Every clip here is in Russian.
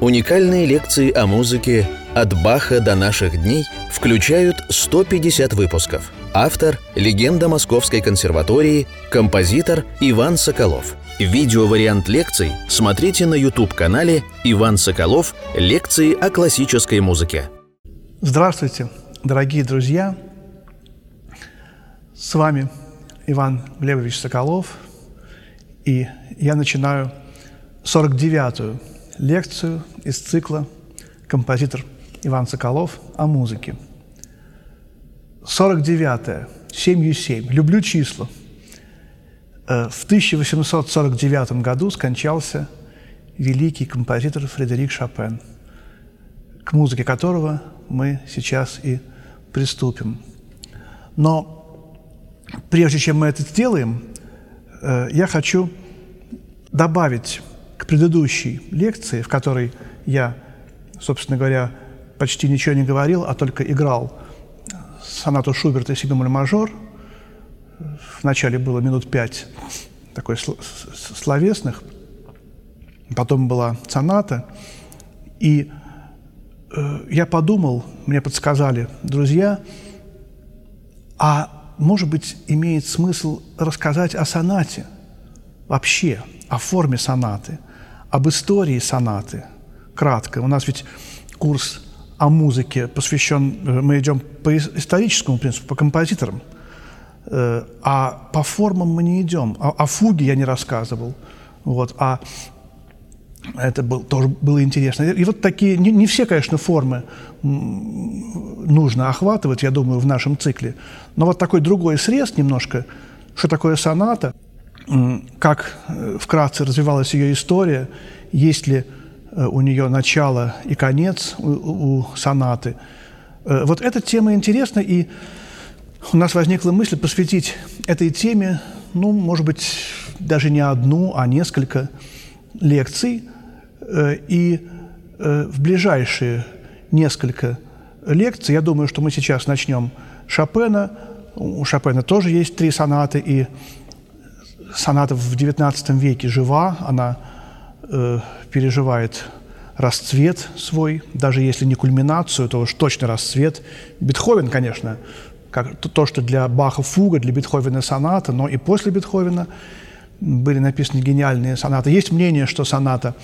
Уникальные лекции о музыке «От Баха до наших дней» включают 150 выпусков. Автор – легенда Московской консерватории, композитор Иван Соколов. Видеовариант лекций смотрите на YouTube-канале «Иван Соколов. Лекции о классической музыке». Здравствуйте, дорогие друзья! С вами Иван Глебович Соколов, и я начинаю 49-ю лекцию из цикла «Композитор Иван Соколов о музыке». 49-е, 7 7. Люблю числа. Э, в 1849 году скончался великий композитор Фредерик Шопен, к музыке которого мы сейчас и приступим. Но прежде чем мы это сделаем, э, я хочу добавить к предыдущей лекции, в которой я, собственно говоря, почти ничего не говорил, а только играл сонату Шуберта «Си бемоль мажор». Вначале было минут пять такой словесных, потом была соната. И э, я подумал, мне подсказали друзья, а может быть, имеет смысл рассказать о сонате вообще, о форме сонаты – об истории сонаты. Кратко. У нас ведь курс о музыке посвящен, э, мы идем по историческому принципу, по композиторам, э, а по формам мы не идем. О, о фуге я не рассказывал, вот, а это был, тоже было интересно. И вот такие, не, не все, конечно, формы нужно охватывать, я думаю, в нашем цикле, но вот такой другой срез немножко, что такое соната – как э, вкратце развивалась ее история, есть ли э, у нее начало и конец у, у сонаты. Э, вот эта тема интересна, и у нас возникла мысль посвятить этой теме, ну, может быть, даже не одну, а несколько лекций. И в ближайшие несколько лекций, я думаю, что мы сейчас начнем Шопена. У Шопена тоже есть три сонаты, и соната в XIX веке жива, она э, переживает расцвет свой, даже если не кульминацию, то уж точно расцвет. Бетховен, конечно, как то, что для Баха фуга, для Бетховена соната, но и после Бетховена были написаны гениальные сонаты. Есть мнение, что соната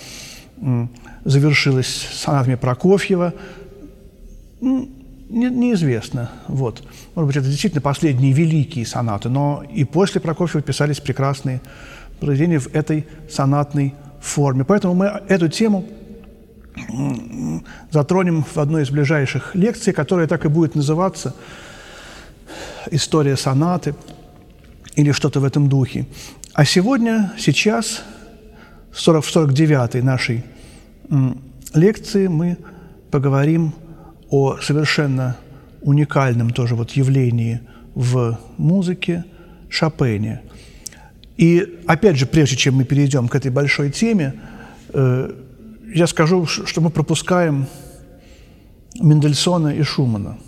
завершилась сонатами Прокофьева не, неизвестно. Вот. Может быть, это действительно последние великие сонаты, но и после Прокофьева писались прекрасные произведения в этой сонатной форме. Поэтому мы эту тему затронем в одной из ближайших лекций, которая так и будет называться «История сонаты» или что-то в этом духе. А сегодня, сейчас, в 49-й нашей лекции мы поговорим о совершенно уникальном тоже вот явлении в музыке Шопене. И опять же, прежде чем мы перейдем к этой большой теме, э, я скажу, что мы пропускаем Мендельсона и Шумана.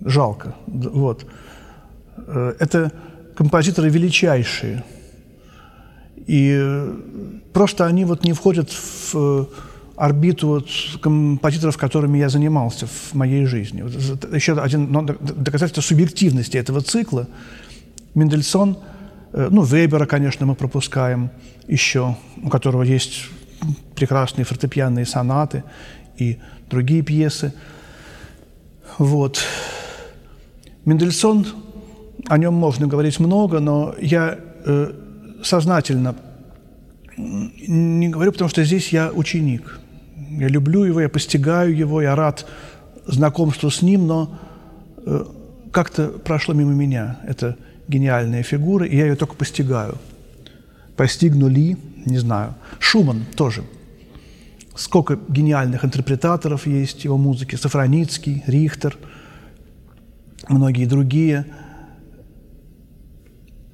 Жалко. Вот. Э, это композиторы величайшие. И просто они вот не входят в орбиту вот композиторов, которыми я занимался в моей жизни. Еще один ну, доказательство субъективности этого цикла. Мендельсон, э, ну, Вебера, конечно, мы пропускаем еще, у которого есть прекрасные фортепианные сонаты и другие пьесы. Вот. Мендельсон, о нем можно говорить много, но я э, сознательно не говорю, потому что здесь я ученик – я люблю его, я постигаю его, я рад знакомству с ним, но э, как-то прошло мимо меня эта гениальная фигура, и я ее только постигаю. Постигну ли, не знаю. Шуман тоже. Сколько гениальных интерпретаторов есть его музыки. Сафроницкий, Рихтер, многие другие.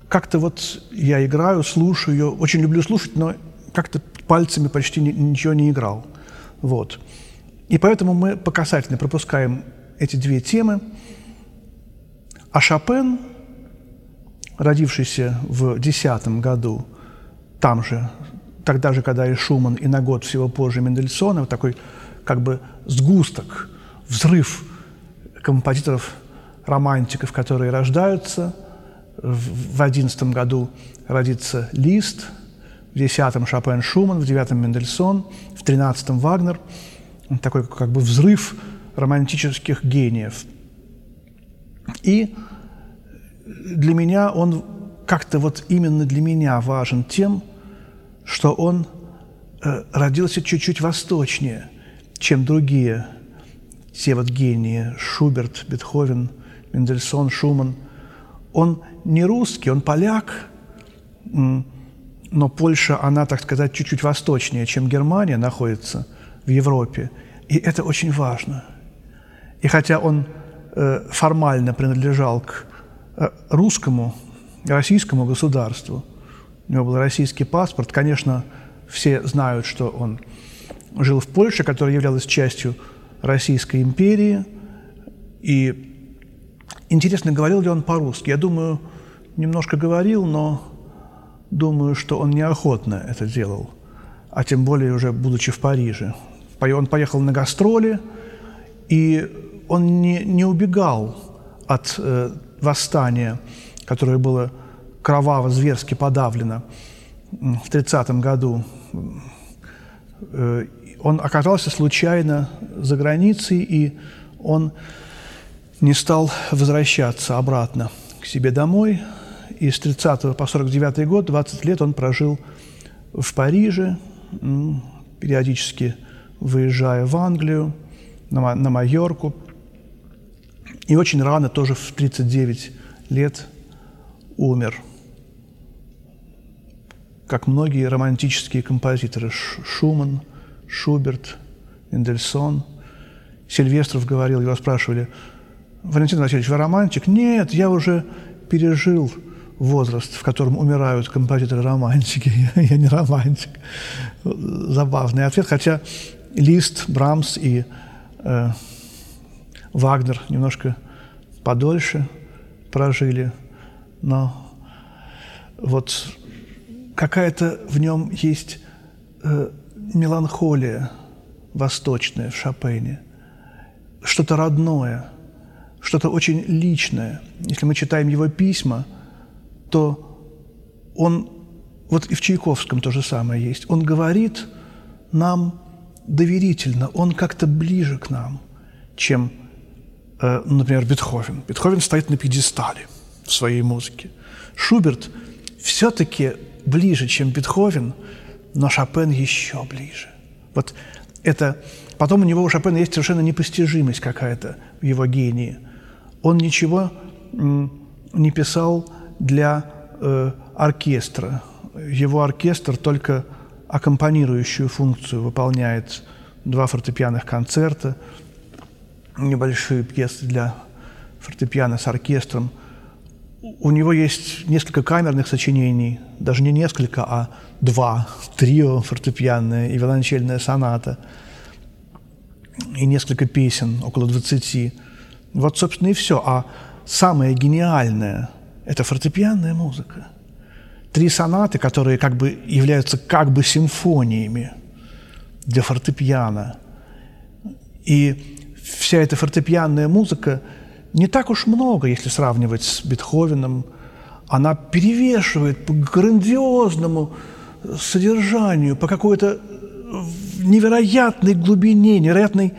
Как-то вот я играю, слушаю ее, очень люблю слушать, но как-то пальцами почти ничего не играл – вот. И поэтому мы по касательной пропускаем эти две темы. А Шопен, родившийся в 10 году, там же, тогда же, когда и Шуман, и на год всего позже Мендельсона, вот такой как бы сгусток, взрыв композиторов, романтиков, которые рождаются. В одиннадцатом году родится Лист, в десятом Шопен Шуман, в девятом Мендельсон, в тринадцатом Вагнер. Такой как бы взрыв романтических гениев. И для меня он как-то вот именно для меня важен тем, что он э, родился чуть-чуть восточнее, чем другие те вот гении Шуберт, Бетховен, Мендельсон, Шуман. Он не русский, он поляк, но Польша, она, так сказать, чуть-чуть восточнее, чем Германия находится в Европе. И это очень важно. И хотя он э, формально принадлежал к э, русскому, российскому государству, у него был российский паспорт, конечно, все знают, что он жил в Польше, которая являлась частью Российской империи. И интересно, говорил ли он по-русски? Я думаю, немножко говорил, но думаю, что он неохотно это делал, а тем более уже будучи в Париже. Он поехал на гастроли, и он не, не убегал от э, восстания, которое было кроваво, зверски подавлено в 30 году. Э, он оказался случайно за границей, и он не стал возвращаться обратно к себе домой. И с 30 по 49 год, 20 лет он прожил в Париже, периодически выезжая в Англию, на, на Майорку. И очень рано, тоже в 39 лет, умер. Как многие романтические композиторы Шуман, Шуберт, Мендельсон. Сильвестров говорил, его спрашивали, Валентин Васильевич, вы романтик? Нет, я уже пережил возраст, в котором умирают композиторы-романтики. Я не романтик. Забавный ответ, хотя Лист, Брамс и э, Вагнер немножко подольше прожили, но вот какая-то в нем есть э, меланхолия восточная в Шопене, что-то родное, что-то очень личное. Если мы читаем его письма, то он, вот и в Чайковском то же самое есть, он говорит нам доверительно, он как-то ближе к нам, чем, э, например, Бетховен. Бетховен стоит на пьедестале в своей музыке. Шуберт все-таки ближе, чем Бетховен – но Шопен еще ближе. Вот это... Потом у него у Шопена есть совершенно непостижимость какая-то в его гении. Он ничего не писал для э, оркестра. Его оркестр только аккомпанирующую функцию выполняет. Два фортепианных концерта, небольшие пьесы для фортепиано с оркестром. У него есть несколько камерных сочинений, даже не несколько, а два, трио фортепианное и виолончельная соната, и несколько песен, около двадцати. Вот, собственно, и все. А самое гениальное – это фортепианная музыка. Три сонаты, которые как бы являются как бы симфониями для фортепиано. И вся эта фортепианная музыка не так уж много, если сравнивать с Бетховеном. Она перевешивает по грандиозному содержанию, по какой-то невероятной глубине, невероятной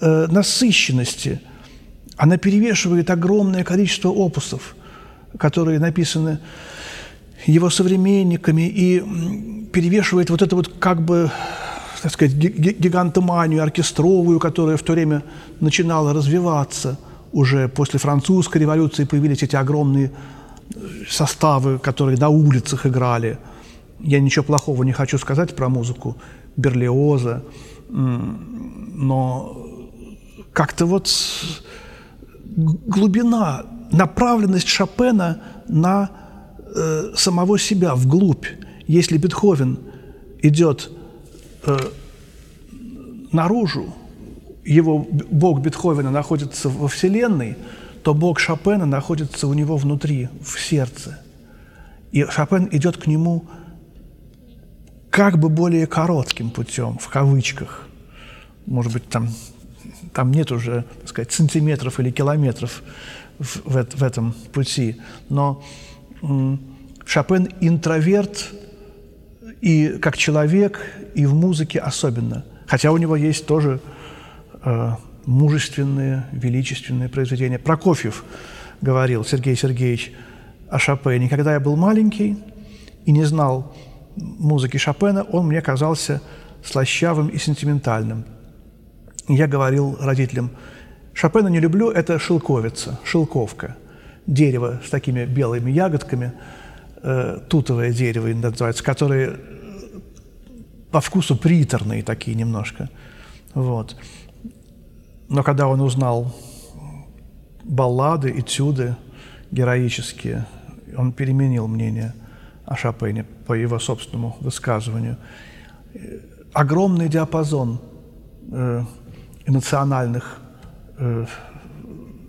э, насыщенности. Она перевешивает огромное количество опусов, которые написаны его современниками, и перевешивает вот это вот как бы, так сказать, гигантоманию оркестровую, которая в то время начинала развиваться. Уже после французской революции появились эти огромные составы, которые на улицах играли – я ничего плохого не хочу сказать про музыку Берлиоза, но как-то вот глубина, направленность Шопена на э, самого себя, вглубь. Если Бетховен идет э, наружу, его Бог Бетховена находится во Вселенной, то Бог Шопена находится у него внутри, в сердце. И Шопен идет к нему как бы более коротким путем, в кавычках. Может быть, там, там нет уже, так сказать, сантиметров или километров в, в, в этом пути. Но Шопен интроверт и как человек, и в музыке особенно. Хотя у него есть тоже э, мужественные, величественные произведения. Прокофьев говорил, Сергей Сергеевич, о Шопене. Когда я был маленький и не знал музыки Шопена, он мне казался слащавым и сентиментальным. Я говорил родителям, Шопена не люблю, это шелковица, шелковка, дерево с такими белыми ягодками, э, тутовое дерево называется, которые по вкусу приторные такие немножко. Вот. Но когда он узнал баллады, этюды героические, он переменил мнение о Шопене по его собственному высказыванию. Огромный диапазон э, эмоциональных, э,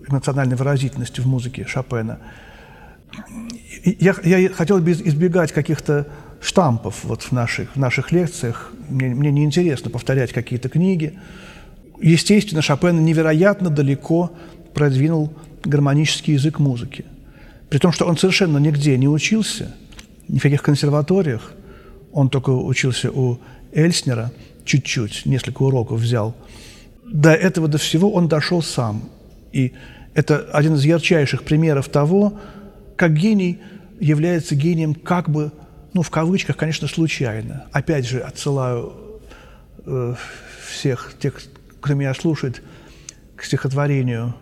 эмоциональной выразительности в музыке Шопена. Я, я хотел бы избегать каких-то штампов вот в наших, в наших лекциях. Мне, мне неинтересно повторять какие-то книги. Естественно, Шопен невероятно далеко продвинул гармонический язык музыки. При том, что он совершенно нигде не учился, ни в каких консерваториях. Он только учился у Эльснера чуть-чуть, несколько уроков взял. До этого, до всего он дошел сам. И это один из ярчайших примеров того, как гений является гением как бы, ну, в кавычках, конечно, случайно. Опять же, отсылаю э, всех тех, кто меня слушает, к стихотворению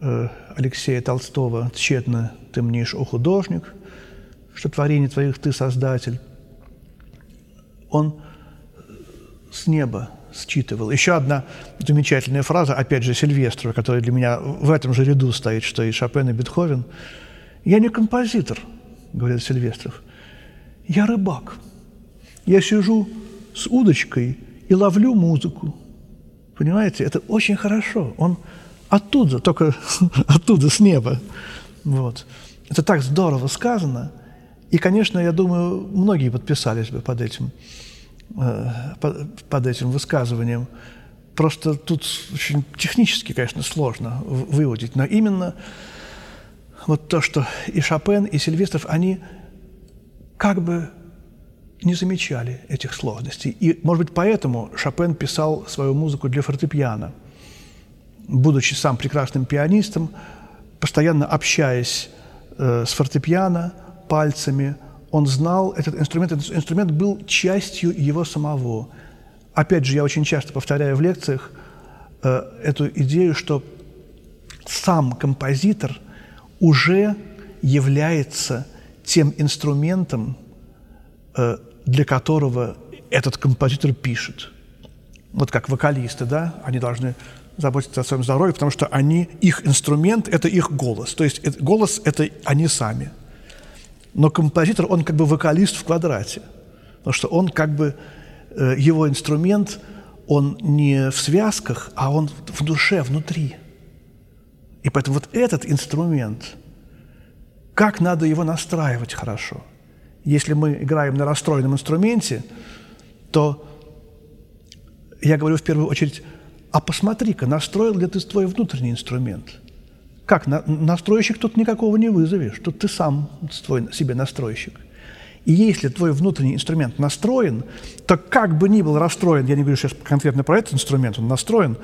э, Алексея Толстого «Тщетно ты мнишь, о художник, что творение твоих ты создатель». Он с неба считывал. Еще одна замечательная фраза, опять же, Сильвестрова, которая для меня в этом же ряду стоит, что и Шопен, и Бетховен. «Я не композитор», — говорит Сильвестров, — «я рыбак. Я сижу с удочкой и ловлю музыку. Понимаете, это очень хорошо. Он оттуда, только оттуда, с неба. Вот. Это так здорово сказано. И, конечно, я думаю, многие подписались бы под этим, под этим высказыванием. Просто тут очень технически, конечно, сложно выводить, но именно вот то, что и Шопен, и Сильвестров, они как бы не замечали этих сложностей. И, может быть, поэтому Шопен писал свою музыку для фортепиано. Будучи сам прекрасным пианистом, постоянно общаясь э, с фортепиано пальцами, он знал этот инструмент, этот инструмент был частью его самого. Опять же, я очень часто повторяю в лекциях э, эту идею, что сам композитор уже является тем инструментом, э, для которого этот композитор пишет. Вот как вокалисты, да, они должны заботиться о своем здоровье, потому что они, их инструмент – это их голос. То есть это, голос – это они сами. Но композитор, он как бы вокалист в квадрате, потому что он как бы, э, его инструмент, он не в связках, а он в душе, внутри. И поэтому вот этот инструмент, как надо его настраивать хорошо – если мы играем на расстроенном инструменте, то я говорю в первую очередь, а посмотри-ка, настроил ли ты твой внутренний инструмент? Как? На, настройщик тут никакого не вызовешь, тут ты сам свой, себе настройщик. И если твой внутренний инструмент настроен, то как бы ни был расстроен, я не говорю сейчас конкретно про этот инструмент, он настроен,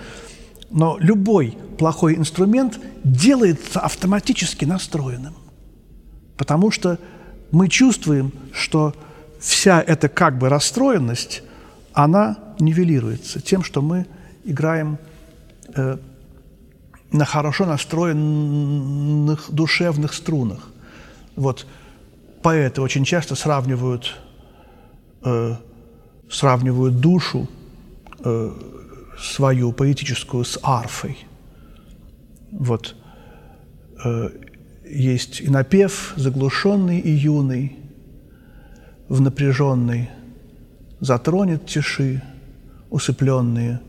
но любой плохой инструмент делается автоматически настроенным. Потому что мы чувствуем, что вся эта как бы расстроенность, она нивелируется тем, что мы играем э, на хорошо настроенных душевных струнах. Вот поэты очень часто сравнивают, э, сравнивают душу э, свою поэтическую с арфой. Вот. Э, есть и напев, заглушенный и юный, в напряженной затронет тиши, усыпленные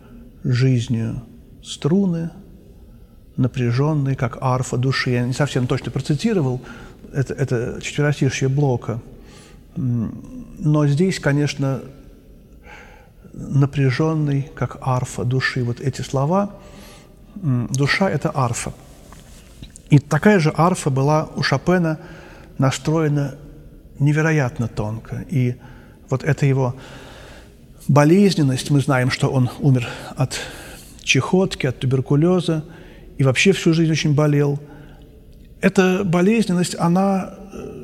жизнью струны, напряженные, как арфа души. Я не совсем точно процитировал, это, это четверостишье Блока. Но здесь, конечно, напряженный, как арфа души. Вот эти слова. Душа – это арфа. И такая же арфа была у Шопена настроена невероятно тонко. И вот эта его болезненность, мы знаем, что он умер от чехотки, от туберкулеза, и вообще всю жизнь очень болел. Эта болезненность, она э,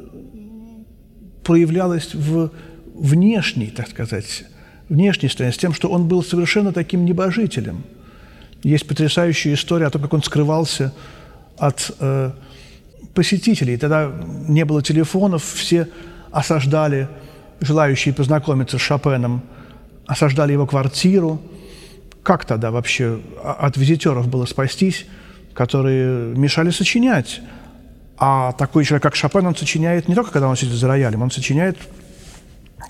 проявлялась в внешней, так сказать, внешней стороне, с тем, что он был совершенно таким небожителем. Есть потрясающая история о том, как он скрывался от э, посетителей. Тогда не было телефонов, все осаждали, желающие познакомиться с Шопеном, осаждали его квартиру. Как тогда вообще от визитеров было спастись, которые мешали сочинять? А такой человек, как Шопен, он сочиняет не только, когда он сидит за роялем, он сочиняет,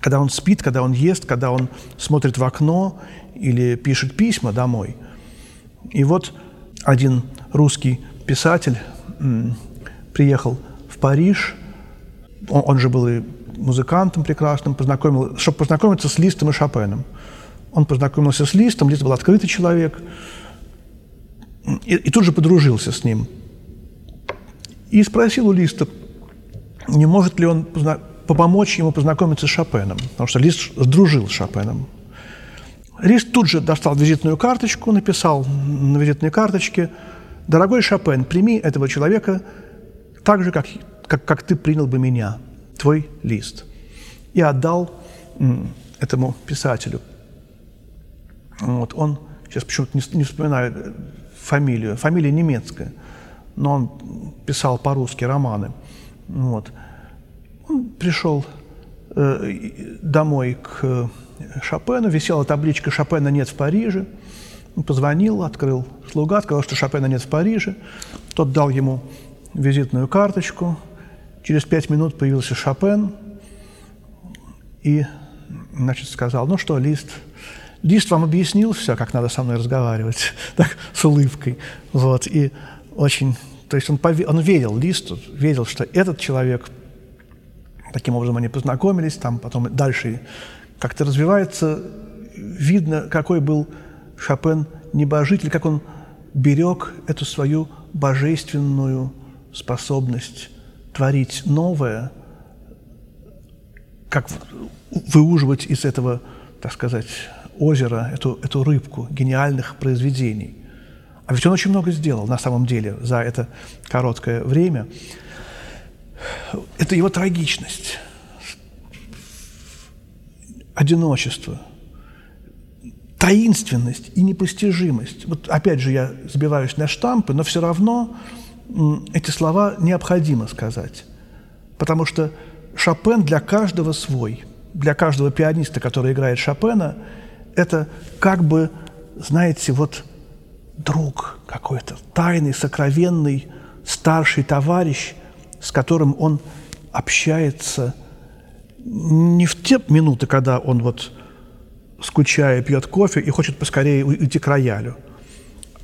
когда он спит, когда он ест, когда он смотрит в окно или пишет письма домой. И вот один русский писатель приехал в Париж, он, он же был и музыкантом прекрасным, познакомил, чтобы познакомиться с Листом и Шопеном. Он познакомился с Листом, Лист был открытый человек, и, и тут же подружился с ним. И спросил у Листа, не может ли он помочь ему познакомиться с Шопеном, потому что Лист сдружил с Шопеном. Лист тут же достал визитную карточку, написал на визитной карточке «Дорогой Шопен, прими этого человека так же, как, как, как ты принял бы меня, твой лист». И отдал этому писателю. Вот, он, сейчас почему-то не, не вспоминаю фамилию, фамилия немецкая, но он писал по-русски романы. Вот. Он пришел э, домой к Шопену, висела табличка «Шопена нет в Париже». Он позвонил, открыл слуга, сказал, что Шопена нет в Париже. Тот дал ему визитную карточку. Через пять минут появился Шопен и значит, сказал, ну что, Лист, Лист вам объяснил все, как надо со мной разговаривать, так, с улыбкой. Вот, и очень, то есть он, пове, он верил Листу, верил, что этот человек, таким образом они познакомились, там потом дальше как-то развивается, видно, какой был Шопен небожитель, как он берег эту свою божественную способность творить новое, как выуживать из этого, так сказать, озера эту, эту рыбку гениальных произведений. А ведь он очень много сделал на самом деле за это короткое время. Это его трагичность одиночество, таинственность и непостижимость. Вот опять же я сбиваюсь на штампы, но все равно эти слова необходимо сказать. Потому что Шопен для каждого свой. Для каждого пианиста, который играет Шопена, это как бы, знаете, вот друг какой-то, тайный, сокровенный, старший товарищ, с которым он общается – не в те минуты, когда он вот скучая пьет кофе и хочет поскорее уйти к роялю,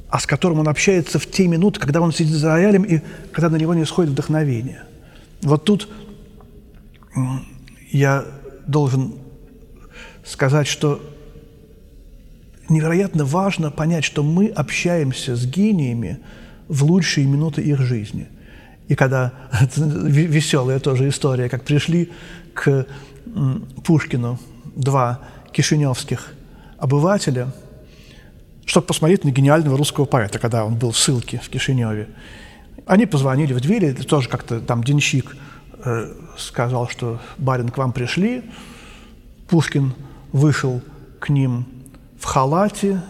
а с которым он общается в те минуты, когда он сидит за роялем и когда на него не сходит вдохновение. Вот тут я должен сказать, что невероятно важно понять, что мы общаемся с гениями в лучшие минуты их жизни. И когда веселая тоже история, как пришли к Пушкину два кишиневских обывателя, чтобы посмотреть на гениального русского поэта, когда он был в ссылке в Кишиневе. Они позвонили в двери, тоже как-то там денщик э, сказал, что барин к вам пришли. Пушкин вышел к ним халате,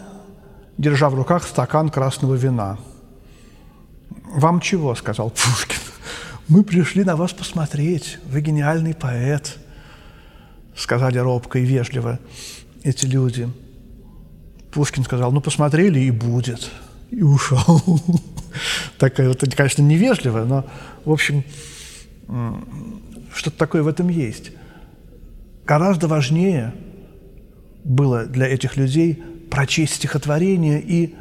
держа в руках стакан красного вина. «Вам чего?» – сказал Пушкин. «Мы пришли на вас посмотреть. Вы гениальный поэт», — сказали робко и вежливо эти люди. Пушкин сказал, ну, посмотрели и будет. И ушел. Такая вот, конечно, невежливая, но, в общем, что-то такое в этом есть. Гораздо важнее было для этих людей прочесть стихотворение и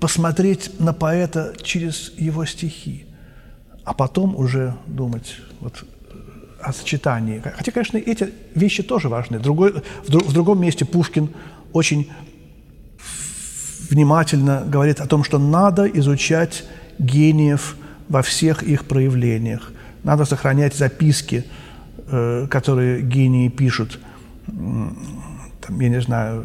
посмотреть на поэта через его стихи а потом уже думать вот о сочетании. Хотя, конечно, эти вещи тоже важны. Другой, в, друг, в другом месте Пушкин очень внимательно говорит о том, что надо изучать гениев во всех их проявлениях. Надо сохранять записки, э, которые гении пишут. Там, я не знаю,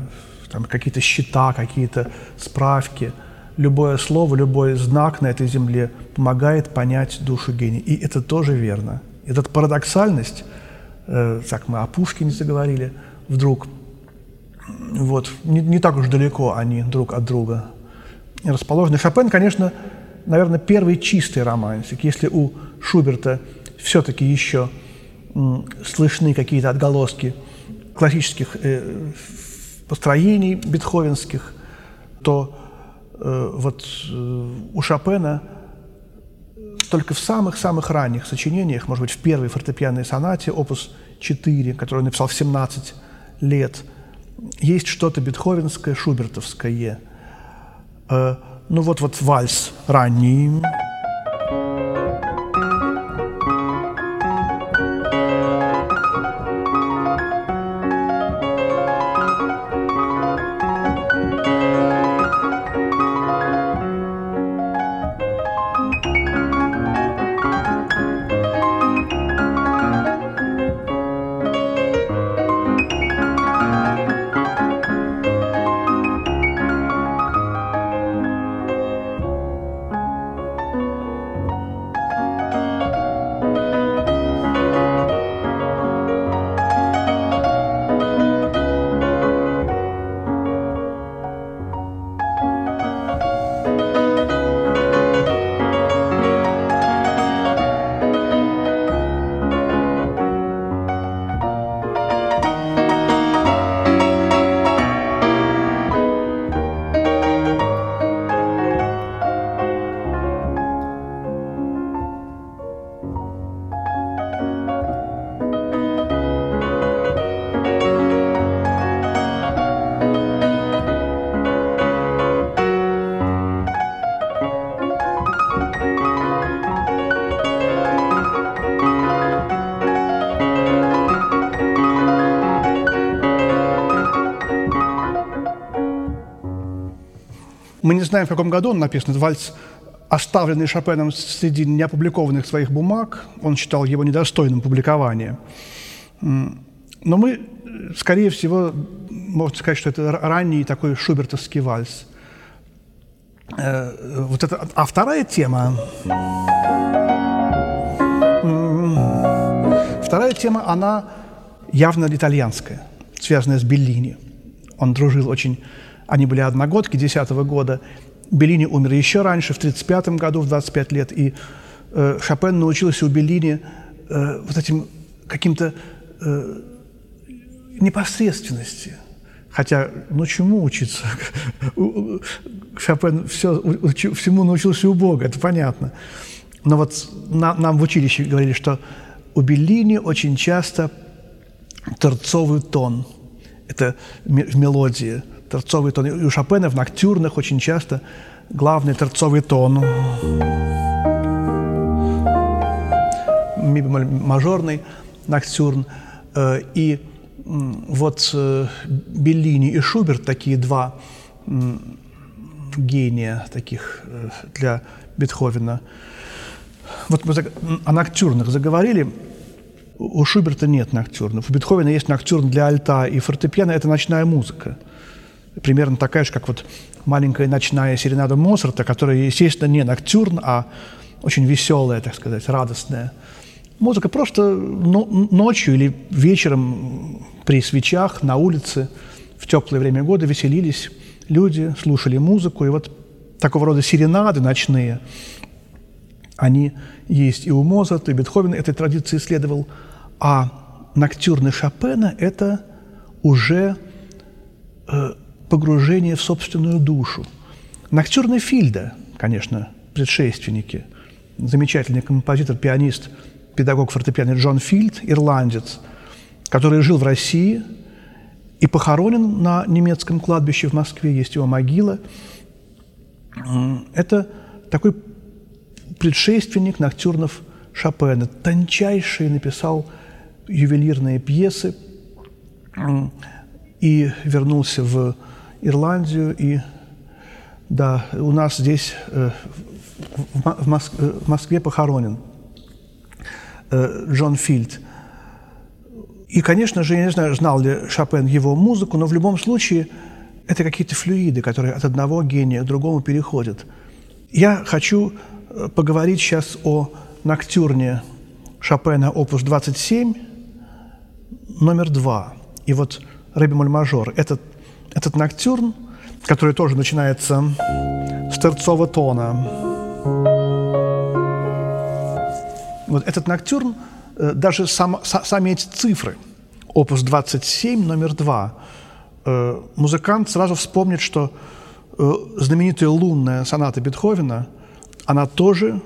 там какие-то счета, какие-то справки. Любое слово, любой знак на этой земле помогает понять душу гения. И это тоже верно. Эта парадоксальность, э, так мы о Пушкине заговорили, вдруг вот, не, не так уж далеко они друг от друга расположены. Шопен, конечно, наверное, первый чистый романтик. Если у Шуберта все-таки еще слышны какие-то отголоски классических э, построений бетховенских, то э, вот э, у Шопена только в самых-самых ранних сочинениях, может быть, в первой фортепианной сонате, опус 4, которую он написал в 17 лет, есть что-то бетховенское, шубертовское. Ну вот, вот вальс ранний. Мы не знаем, в каком году он написан. Это вальс, оставленный Шопеном среди неопубликованных своих бумаг. Он считал его недостойным публикования. Но мы, скорее всего, можно сказать, что это ранний такой шубертовский вальс. Э, вот это, а вторая тема... Вторая тема, она явно итальянская, связанная с Беллини. Он дружил очень они были одногодки 10 -го года. Беллини умер еще раньше, в 35 году, в 25 лет. И э, Шопен научился у Беллини э, вот этим каким-то э, непосредственности. Хотя, ну чему учиться? Шопен все, всему научился у Бога, это понятно. Но вот на, нам в училище говорили, что у Беллини очень часто торцовый тон. Это в мелодии – торцовый тон. И у Шопена в ноктюрнах очень часто главный торцовый тон. Ми мажорный ноктюрн. Э, и вот э, Беллини и Шуберт, такие два гения таких э, для Бетховена. Вот мы о ноктюрнах заговорили. У Шуберта нет ноктюрнов. У Бетховена есть ноктюрн для альта и фортепиано – это ночная музыка примерно такая же, как вот маленькая ночная серенада Моцарта, которая, естественно, не ноктюрн, а очень веселая, так сказать, радостная. Музыка просто ночью или вечером при свечах на улице в теплое время года веселились люди, слушали музыку. И вот такого рода серенады ночные, они есть и у Моцарта, и Бетховена этой традиции следовал. А ноктюрны Шопена – это уже э, погружение в собственную душу. Ноктюрны Фильда, конечно, предшественники, замечательный композитор, пианист, педагог фортепиано Джон Фильд, ирландец, который жил в России и похоронен на немецком кладбище в Москве, есть его могила. Это такой предшественник ноктюрнов Шопена, тончайший написал ювелирные пьесы и вернулся в Ирландию. И да, у нас здесь э, в, Моск в Москве похоронен э, Джон Фильд. И, конечно же, я не знаю, знал ли Шопен его музыку, но в любом случае это какие-то флюиды, которые от одного гения к другому переходят. Я хочу э, поговорить сейчас о ноктюрне Шопена опус 27, номер два. И вот Рэби мажор этот, этот ноктюрн, который тоже начинается с терцового тона. Вот этот ноктюрн, э, даже сам, сами эти цифры, опус 27, номер два, э, музыкант сразу вспомнит, что э, знаменитая лунная соната Бетховена, она тоже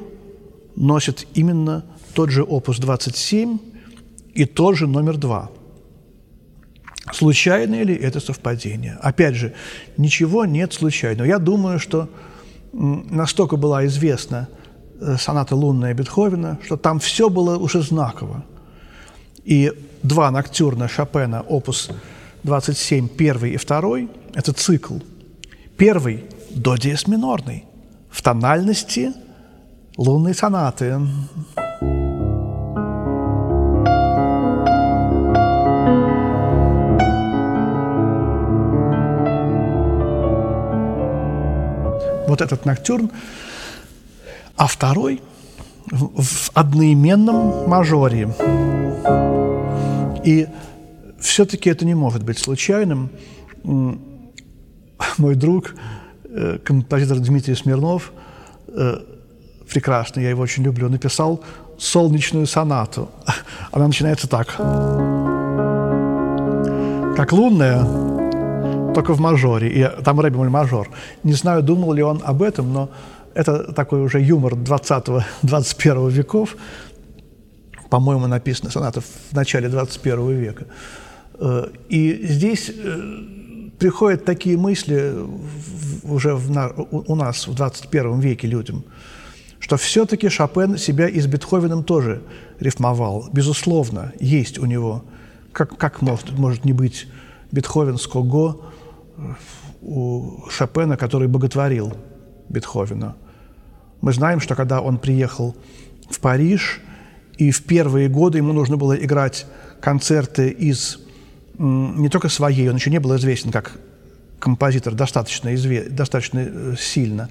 носит именно тот же опус 27 и тот же номер 2. Случайно ли это совпадение? Опять же, ничего нет случайного. Я думаю, что настолько была известна э, соната лунная Бетховена, что там все было уже знаково. И два ноктюрна Шопена, опус 27, первый и второй, это цикл. Первый – до диез минорный, в тональности лунной сонаты. Вот этот ноктюрн, а второй в, в одноименном мажоре. И все-таки это не может быть случайным. Мой друг, э, композитор Дмитрий Смирнов, э, прекрасный, я его очень люблю, написал «Солнечную сонату». Она начинается так. Как лунная, только в мажоре, и там рэббемоль мажор. Не знаю, думал ли он об этом, но это такой уже юмор 20-21 веков. По-моему, написано соната в начале 21 века. Э, и здесь э, приходят такие мысли уже в, у нас в 21 веке людям, что все-таки Шопен себя и с Бетховеном тоже рифмовал. Безусловно, есть у него. Как, как может, может не быть Бетховен с Кого, у Шопена, который боготворил Бетховена. Мы знаем, что когда он приехал в Париж, и в первые годы ему нужно было играть концерты из не только своей, он еще не был известен как композитор достаточно, изве, достаточно э, сильно,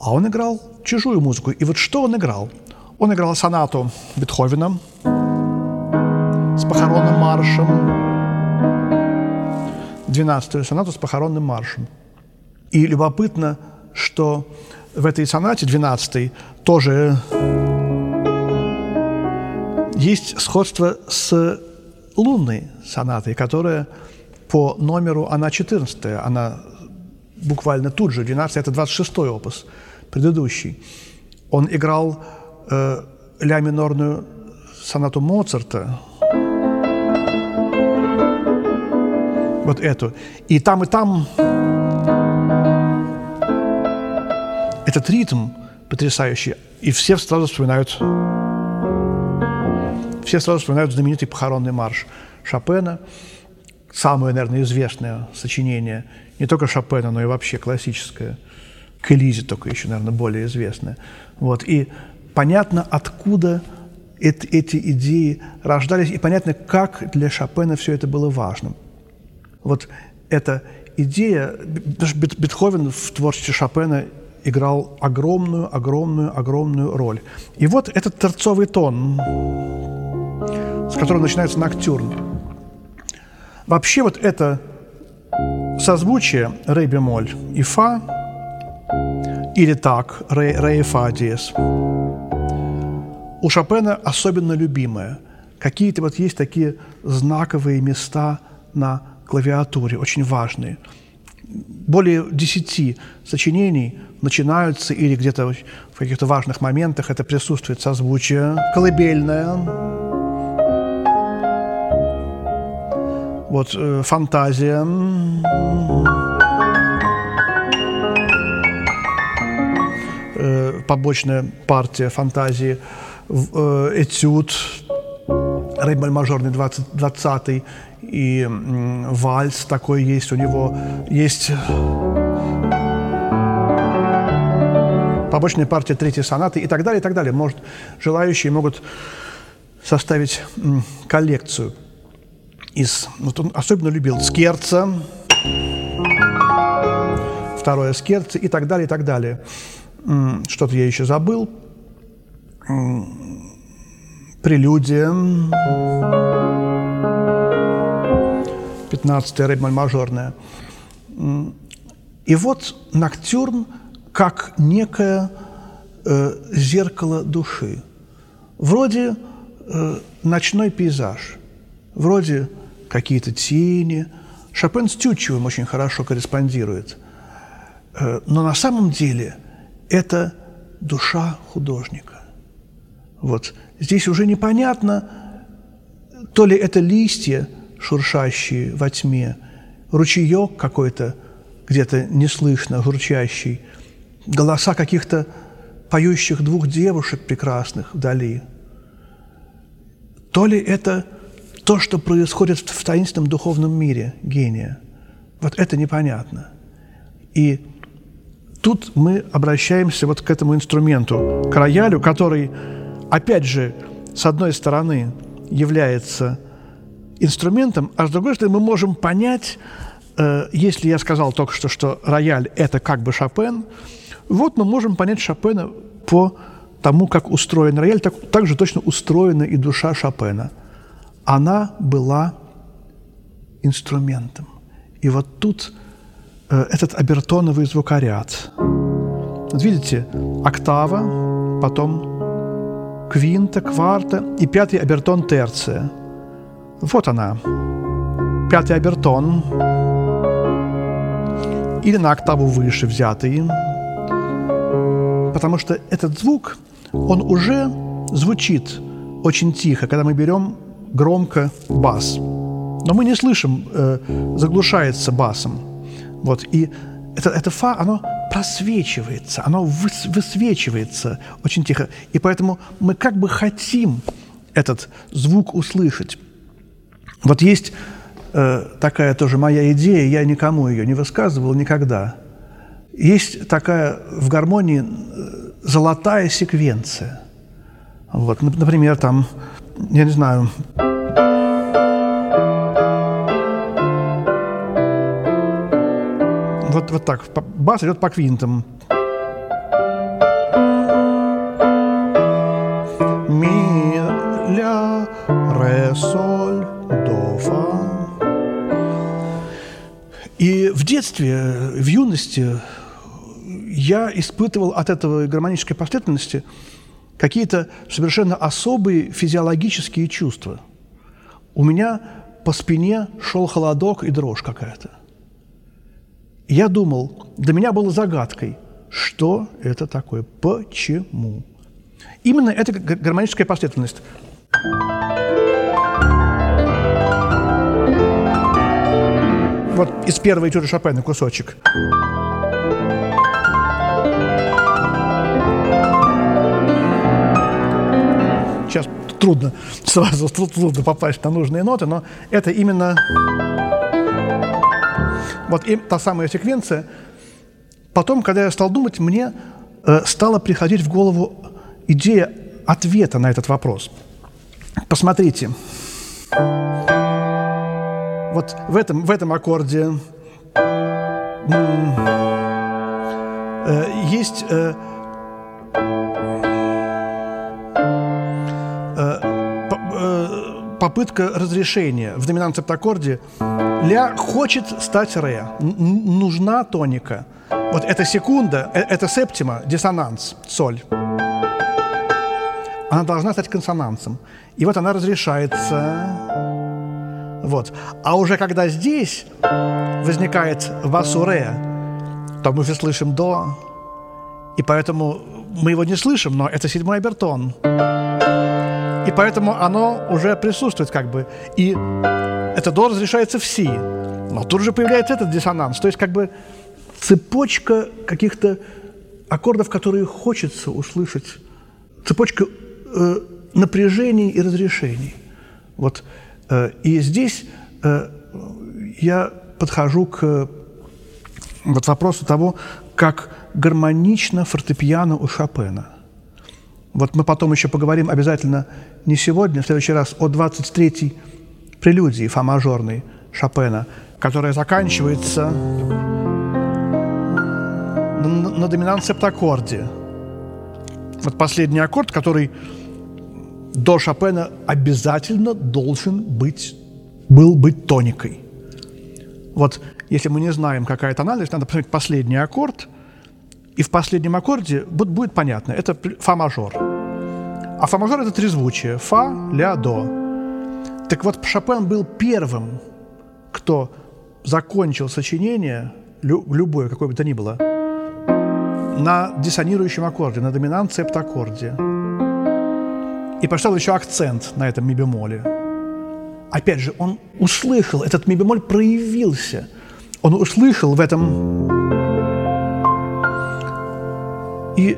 а он играл чужую музыку. И вот что он играл? Он играл сонату Бетховена с похоронным маршем, 12-ю сонату с похоронным маршем. И любопытно, что в этой сонате 12 тоже есть сходство с лунной сонатой, которая по номеру, она 14 она буквально тут же, 12 это 26-й опус, предыдущий. Он играл э, ля минорную сонату Моцарта, вот эту. И там, и там этот ритм потрясающий. И все сразу вспоминают, все сразу вспоминают знаменитый похоронный марш Шопена, самое, наверное, известное сочинение не только Шопена, но и вообще классическое. К Элизе только еще, наверное, более известное. Вот. И понятно, откуда эти, эти идеи рождались, и понятно, как для Шопена все это было важным. Вот эта идея, даже Бетховен в творчестве Шопена играл огромную, огромную, огромную роль. И вот этот торцовый тон, с которого начинается ноктюрн. Вообще вот это созвучие ре бемоль и фа, или так, ре, ре и фа диез, у Шопена особенно любимое. Какие-то вот есть такие знаковые места на клавиатуре, очень важные. Более десяти сочинений начинаются или где-то в каких-то важных моментах это присутствует. Созвучие колыбельное, вот э, фантазия, э, побочная партия фантазии, э, этюд, ре мажорный 20, 20 и вальс такой есть у него. Есть побочная партия третьей сонаты и так далее, и так далее. Может, желающие могут составить коллекцию из... Вот он особенно любил скерца, второе скерце и так далее, и так далее. Что-то я еще забыл. Прелюдия. 15-я рыбмаль мажорная. И вот Ноктюрн как некое э, зеркало души. Вроде э, ночной пейзаж, вроде какие-то тени. Шопен с Тютчевым очень хорошо корреспондирует. Э, но на самом деле это душа художника. Вот. Здесь уже непонятно, то ли это листья, шуршащие во тьме, ручеек какой-то где-то неслышно журчащий – голоса каких-то поющих двух девушек прекрасных вдали. То ли это то, что происходит в таинственном духовном мире гения. Вот это непонятно. И тут мы обращаемся вот к этому инструменту, к роялю, который, опять же, с одной стороны, является инструментом, а с другой стороны, мы можем понять, э, если я сказал только что, что рояль – это как бы Шопен – вот мы можем понять Шопена по тому, как устроен рояль, так, так же точно устроена и душа Шопена. Она была инструментом. И вот тут э, этот обертоновый звукоряд. Вот видите, октава, потом квинта, кварта и пятый обертон терция. Вот она. Пятый обертон. Или на октаву выше взятый потому что этот звук, он уже звучит очень тихо, когда мы берем громко бас. Но мы не слышим, э, заглушается басом. Вот, и это, это фа, оно просвечивается, оно выс, высвечивается очень тихо. И поэтому мы как бы хотим этот звук услышать. Вот есть э, такая тоже моя идея, я никому ее не высказывал никогда – есть такая в гармонии э, золотая секвенция. Вот, например, там, я не знаю, вот, вот так, бас идет по квинтам. Ми, ля, ре, соль, в детстве, в юности я испытывал от этого гармонической последовательности какие-то совершенно особые физиологические чувства. У меня по спине шел холодок и дрожь какая-то. Я думал, для меня было загадкой, что это такое, почему. Именно эта гармоническая последовательность. Вот из первой этюда Шопена кусочек. сейчас трудно сразу трудно попасть на нужные ноты, но это именно вот и та самая секвенция. Потом, когда я стал думать, мне э, стала приходить в голову идея ответа на этот вопрос. Посмотрите. Вот в этом, в этом аккорде э, есть э, попытка разрешения в доминант септаккорде. Ля хочет стать ре. Нужна тоника. Вот эта секунда, э это септима, диссонанс, соль. Она должна стать консонансом. И вот она разрешается. Вот. А уже когда здесь возникает басу ре, то мы уже слышим до. И поэтому мы его не слышим, но это седьмой обертон. И поэтому оно уже присутствует как бы. И это до разрешается в си. Но тут же появляется этот диссонанс. То есть как бы цепочка каких-то аккордов, которые хочется услышать. Цепочка э, напряжений и разрешений. Вот. Э, и здесь э, я подхожу к вот вопросу того, как гармонично фортепиано у Шопена. Вот мы потом еще поговорим обязательно не сегодня, в следующий раз о 23-й прелюдии фа-мажорной Шопена, которая заканчивается на, на доминант септаккорде. Вот последний аккорд, который до Шопена обязательно должен быть, был быть тоникой. Вот если мы не знаем, какая тональность, надо посмотреть последний аккорд, и в последнем аккорде будет, будет понятно, это фа-мажор. А фа-мажор – это трезвучие – фа, ля, до. Так вот, Шопен был первым, кто закончил сочинение, лю, любое, какое бы то ни было, на диссонирующем аккорде, на доминант септаккорде. И поставил еще акцент на этом ми бемоле. Опять же, он услышал, этот ми бемоль проявился. Он услышал в этом и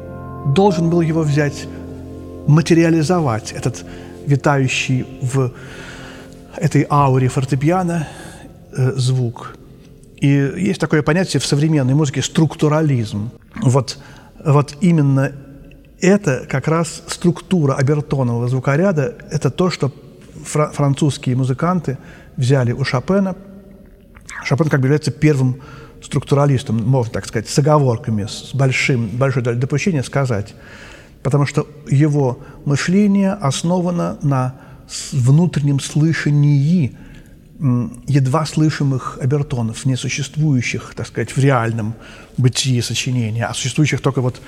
должен был его взять, материализовать, этот витающий в этой ауре фортепиано э, звук. И есть такое понятие в современной музыке – структурализм. Вот, вот именно это как раз структура обертонового звукоряда – это то, что фра- французские музыканты взяли у Шопена. Шопен как бы является первым структуралистом, можно так сказать, с оговорками, с большим, большой допущением сказать, потому что его мышление основано на внутреннем слышании едва слышимых обертонов, не существующих, так сказать, в реальном бытии сочинения, а существующих только вот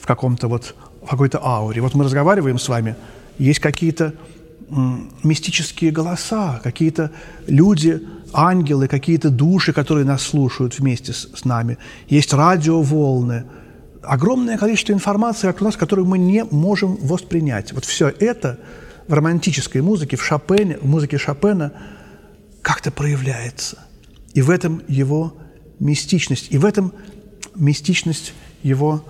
в каком-то вот в какой-то ауре. Вот мы разговариваем с вами, есть какие-то мистические голоса, какие-то люди, ангелы, какие-то души, которые нас слушают вместе с, с нами. Есть радиоволны, огромное количество информации вокруг нас, которую мы не можем воспринять. Вот все это в романтической музыке, в Шопене, в музыке Шопена как-то проявляется. И в этом его мистичность, и в этом мистичность его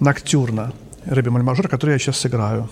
ноктюрна, Рэби Мальмажор, который я сейчас сыграю.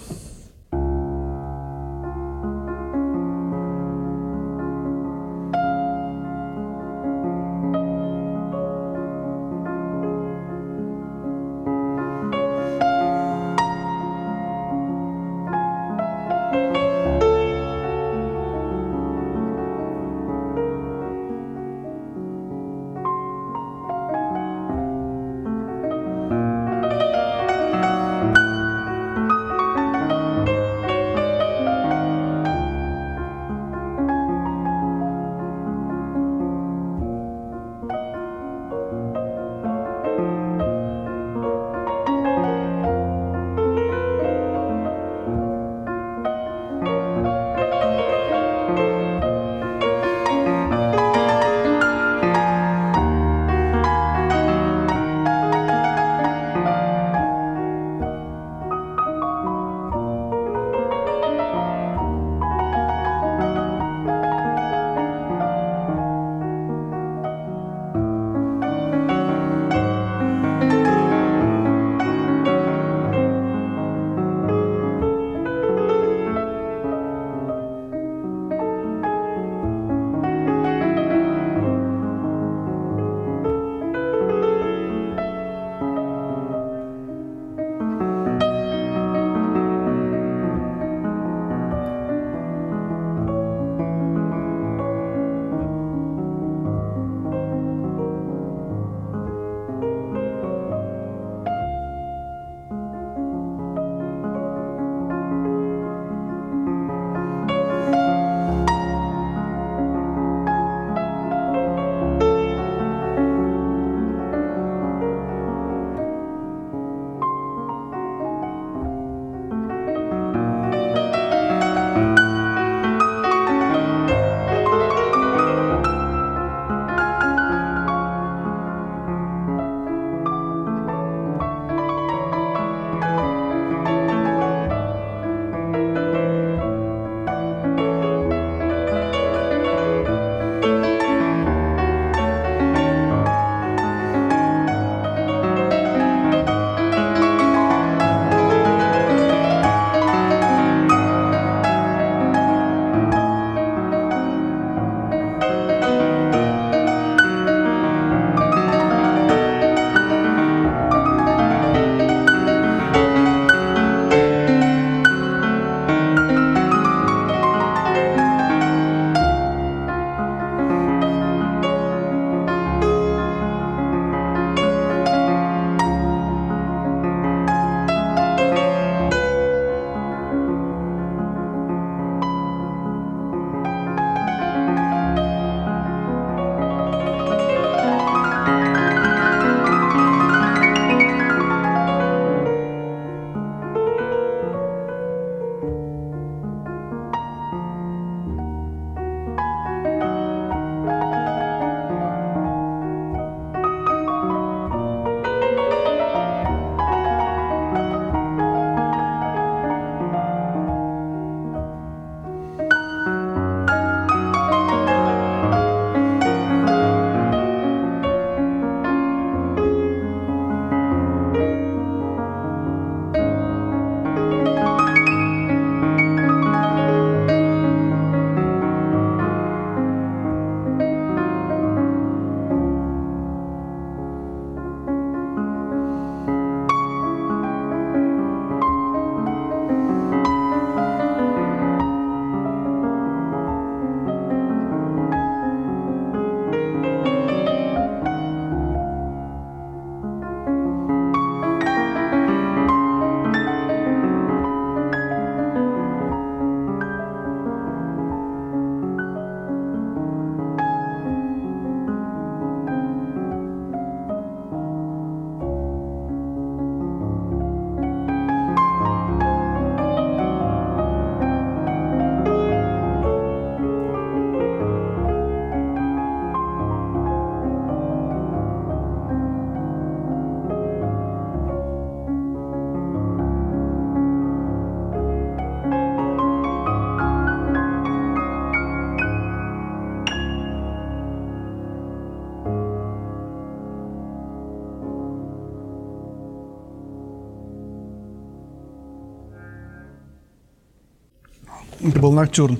Это был ноктюрн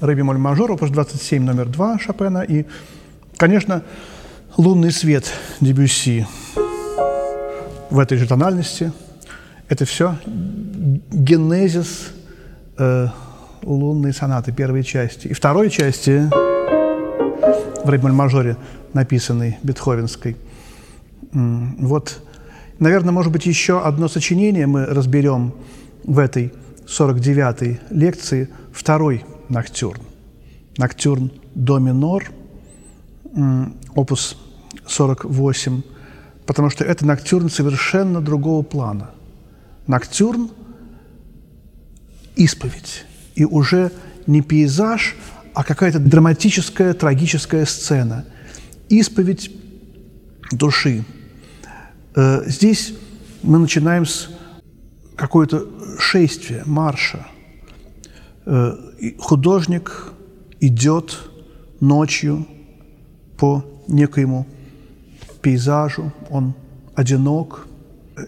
ре бемоль мажор, опус 27, номер 2 Шопена. И, конечно, лунный свет Дебюсси в этой же тональности. Это все генезис э, лунной сонаты первой части. И второй части в ре мажоре, написанной Бетховенской. Вот, наверное, может быть, еще одно сочинение мы разберем в этой 49-й лекции, второй ноктюрн. Ноктюрн до минор, опус 48, потому что это ноктюрн совершенно другого плана. Ноктюрн – исповедь, и уже не пейзаж, а какая-то драматическая, трагическая сцена. Исповедь души. Э, здесь мы начинаем с какое-то шествие, марша. Э, художник идет ночью по некоему пейзажу, он одинок.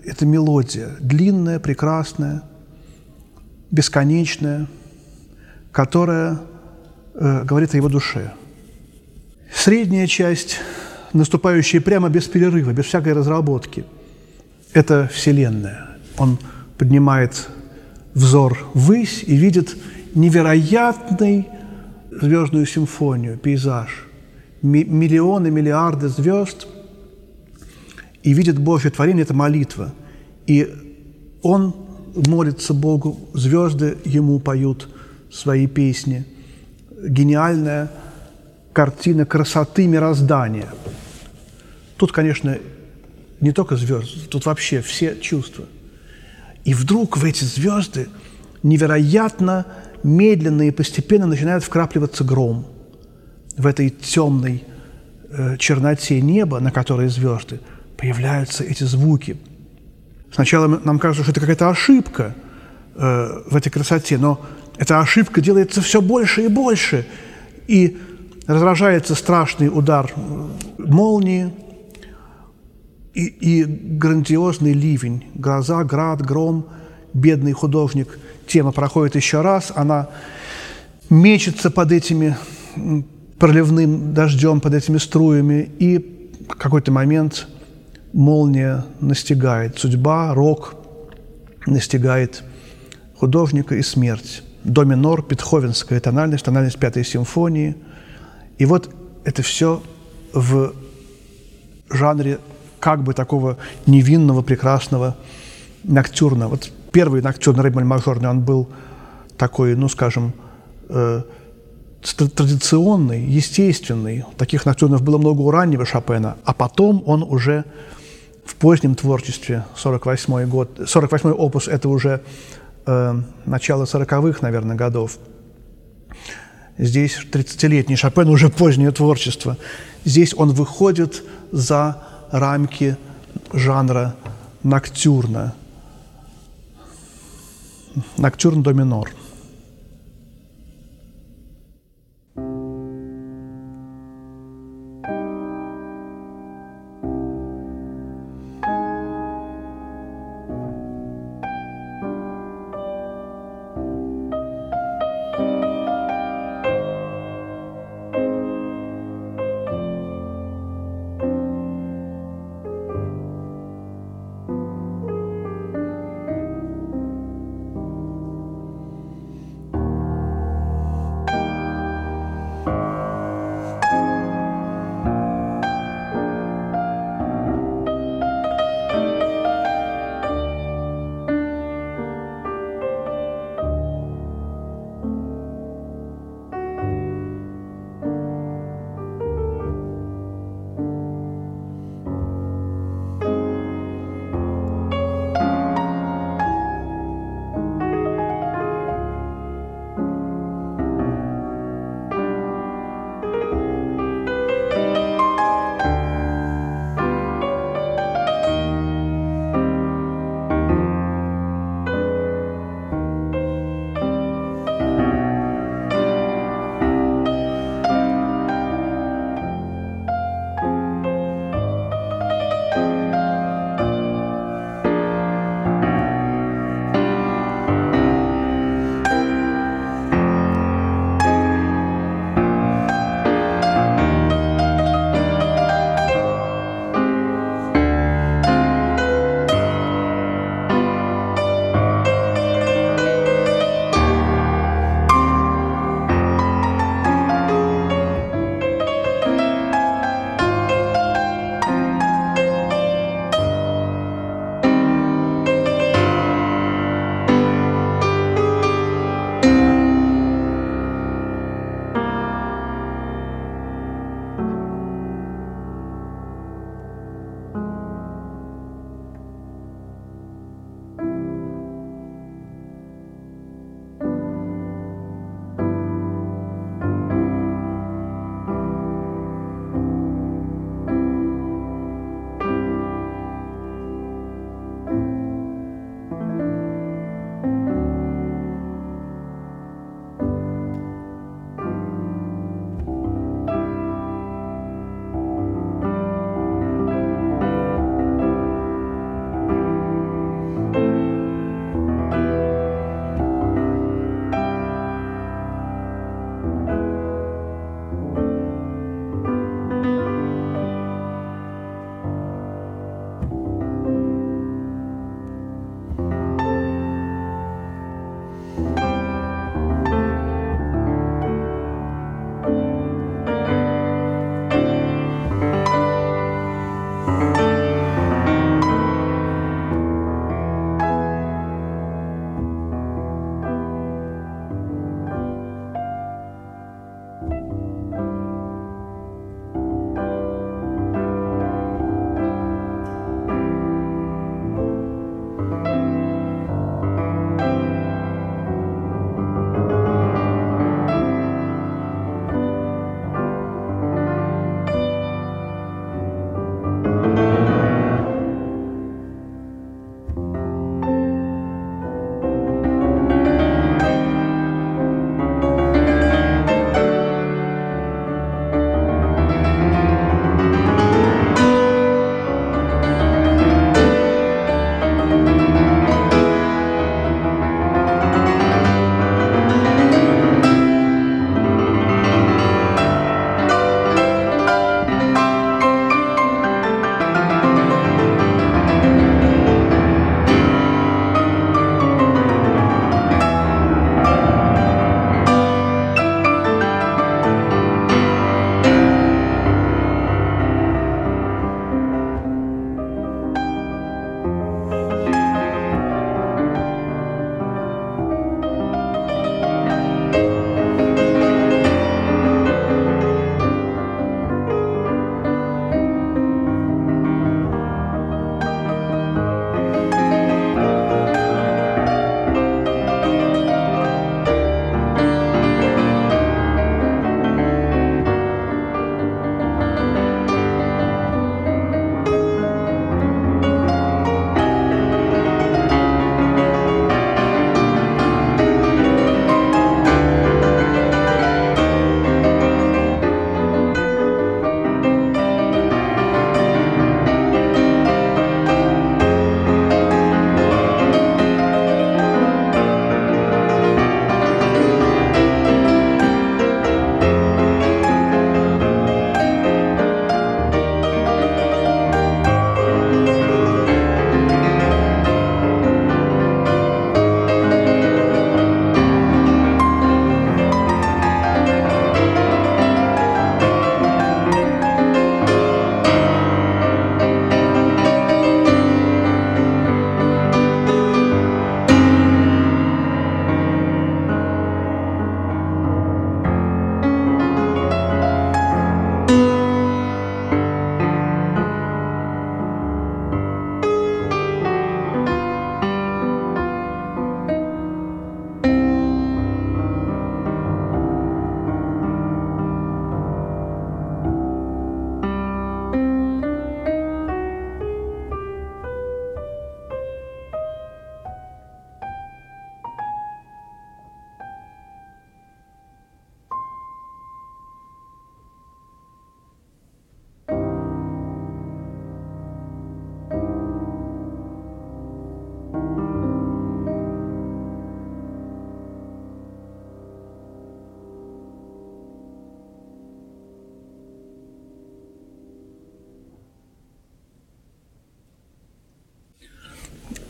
Это мелодия, длинная, прекрасная, бесконечная, которая э, говорит о его душе. Средняя часть, наступающая прямо без перерыва, без всякой разработки, это Вселенная. Он поднимает взор ввысь и видит невероятный звездную симфонию, пейзаж, миллионы, миллиарды звезд, и видит Божье творение – это молитва. И он молится Богу, звезды ему поют свои песни. Гениальная картина красоты мироздания. Тут, конечно, не только звезды, тут вообще все чувства. И вдруг в эти звезды невероятно медленно и постепенно начинает вкрапливаться гром. В этой темной э, черноте неба, на которой звезды, появляются эти звуки. Сначала нам кажется, что это какая-то ошибка э, в этой красоте, но эта ошибка делается все больше и больше, и разражается страшный удар молнии и, и грандиозный ливень, гроза, град, гром, бедный художник – тема проходит еще раз, она мечется под этими проливным дождем, под этими струями, и в какой-то момент молния настигает, судьба, рок настигает художника и смерть. До минор, Петховенская тональность, тональность пятой симфонии. И вот это все в жанре как бы такого невинного, прекрасного ноктюрна. Вот Первый ноктюрн Ремель мажорный, он был такой, ну, скажем, э, традиционный, естественный. Таких ноктюрнов было много у раннего Шопена, а потом он уже в позднем творчестве, 48 год, 48 опус – это уже э, начало 40-х, наверное, годов. Здесь 30-летний Шопен, уже позднее творчество. Здесь он выходит за рамки жанра ноктюрна – Ноктюрн до минор.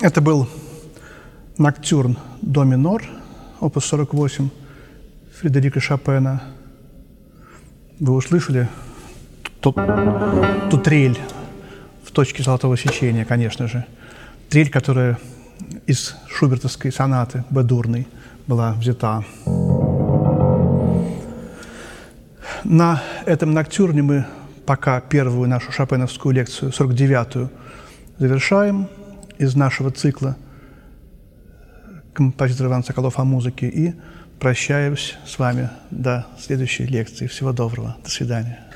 Это был Ноктюрн до минор, опус 48 Фредерика Шопена. Вы услышали ту, ту трель в точке золотого сечения, конечно же. Трель, которая из шубертовской сонаты Б-дурной была взята. На этом ноктюрне мы пока первую нашу шопеновскую лекцию, 49-ю, завершаем из нашего цикла композитор Иван Соколов о музыке и прощаюсь с вами до следующей лекции. Всего доброго. До свидания.